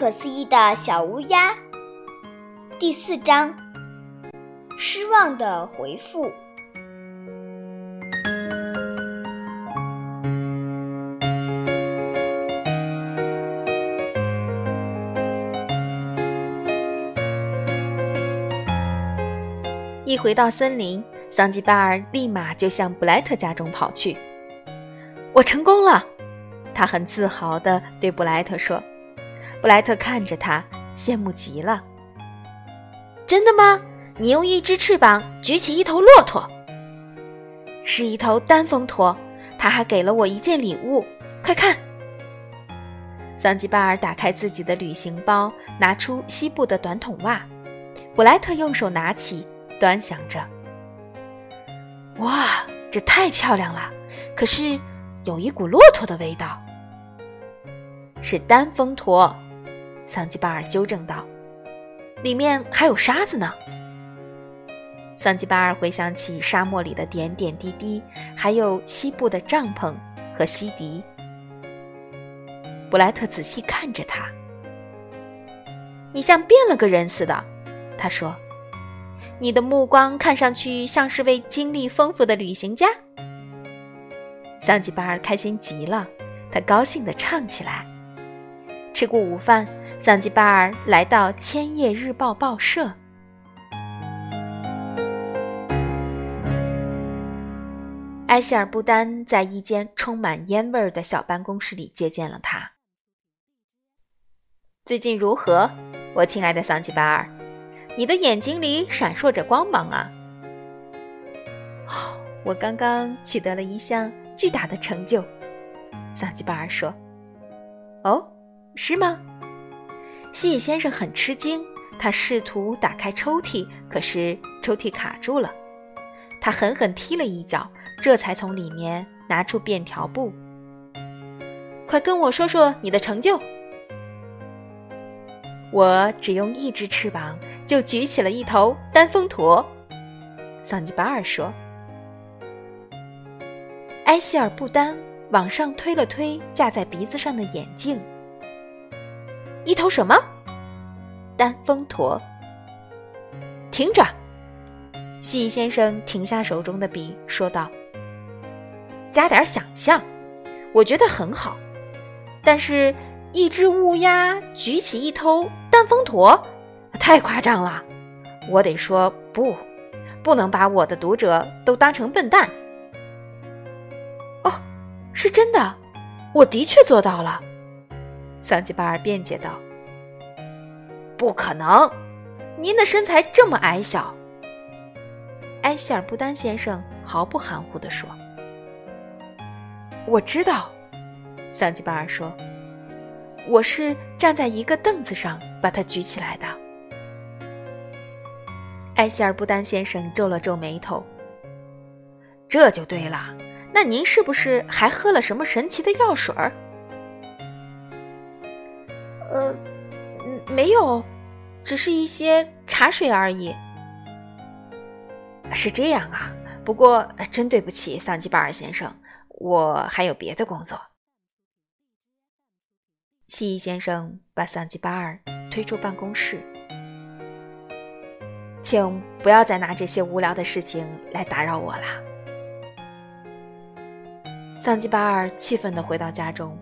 不可思议的小乌鸦，第四章：失望的回复。一回到森林，桑吉巴尔立马就向布莱特家中跑去。我成功了，他很自豪地对布莱特说。布莱特看着他，羡慕极了。真的吗？你用一只翅膀举起一头骆驼，是一头单峰驼。他还给了我一件礼物，快看！桑吉巴尔打开自己的旅行包，拿出西部的短筒袜。布莱特用手拿起。端详着，哇，这太漂亮了！可是有一股骆驼的味道，是单峰驼。桑吉巴尔纠正道：“里面还有沙子呢。”桑吉巴尔回想起沙漠里的点点滴滴，还有西部的帐篷和西迪。布莱特仔细看着他：“你像变了个人似的。”他说。你的目光看上去像是位经历丰富的旅行家。桑吉巴尔开心极了，他高兴地唱起来。吃过午饭，桑吉巴尔来到《千叶日报》报社。埃希尔布丹在一间充满烟味儿的小办公室里接见了他。最近如何，我亲爱的桑吉巴尔？你的眼睛里闪烁着光芒啊！我刚刚取得了一项巨大的成就，桑吉巴尔说。哦，是吗？蜥蜴先生很吃惊，他试图打开抽屉，可是抽屉卡住了。他狠狠踢了一脚，这才从里面拿出便条布。快跟我说说你的成就。我只用一只翅膀。就举起了一头单峰驼，桑吉巴尔说。埃希尔布丹往上推了推架在鼻子上的眼镜。一头什么？单峰驼。停着！蜥蜴先生停下手中的笔，说道：“加点想象，我觉得很好。但是，一只乌鸦举起一头单峰驼。”太夸张了，我得说不，不能把我的读者都当成笨蛋。哦，是真的，我的确做到了。桑吉巴尔辩解道：“不可能，您的身材这么矮小。”埃希尔布丹先生毫不含糊地说：“我知道。”桑吉巴尔说：“我是站在一个凳子上把它举起来的。”埃希尔布丹先生皱了皱眉头。这就对了，那您是不是还喝了什么神奇的药水儿？呃，没有，只是一些茶水而已。是这样啊，不过真对不起，桑吉巴尔先生，我还有别的工作。蜥蜴先生把桑吉巴尔推出办公室。请不要再拿这些无聊的事情来打扰我啦。桑吉巴尔气愤地回到家中，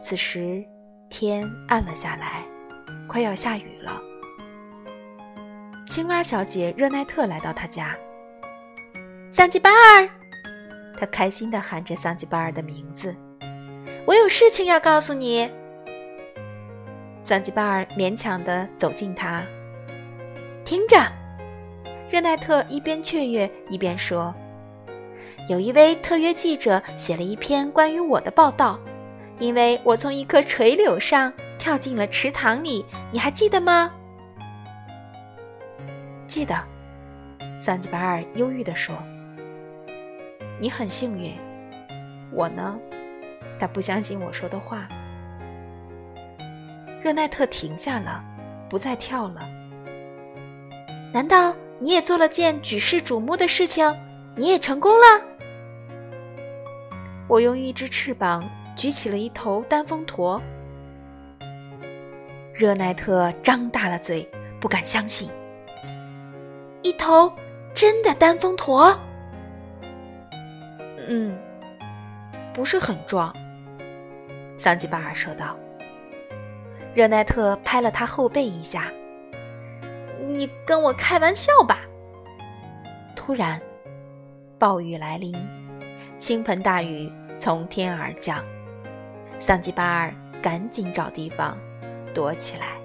此时天暗了下来，快要下雨了。青蛙小姐热奈特来到他家，桑吉巴尔，他开心地喊着桑吉巴尔的名字：“我有事情要告诉你。”桑吉巴尔勉强地走近他。听着，热奈特一边雀跃一边说：“有一位特约记者写了一篇关于我的报道，因为我从一棵垂柳上跳进了池塘里，你还记得吗？”“记得。”桑吉巴尔忧郁地说。“你很幸运，我呢？”他不相信我说的话。热奈特停下了，不再跳了。难道你也做了件举世瞩目的事情？你也成功了？我用一只翅膀举起了一头单峰驼。热奈特张大了嘴，不敢相信。一头真的丹峰驼？嗯，不是很壮。桑吉巴尔说道。热奈特拍了他后背一下：“你跟我开玩笑吧？”突然，暴雨来临，倾盆大雨从天而降。桑吉巴尔赶紧找地方躲起来。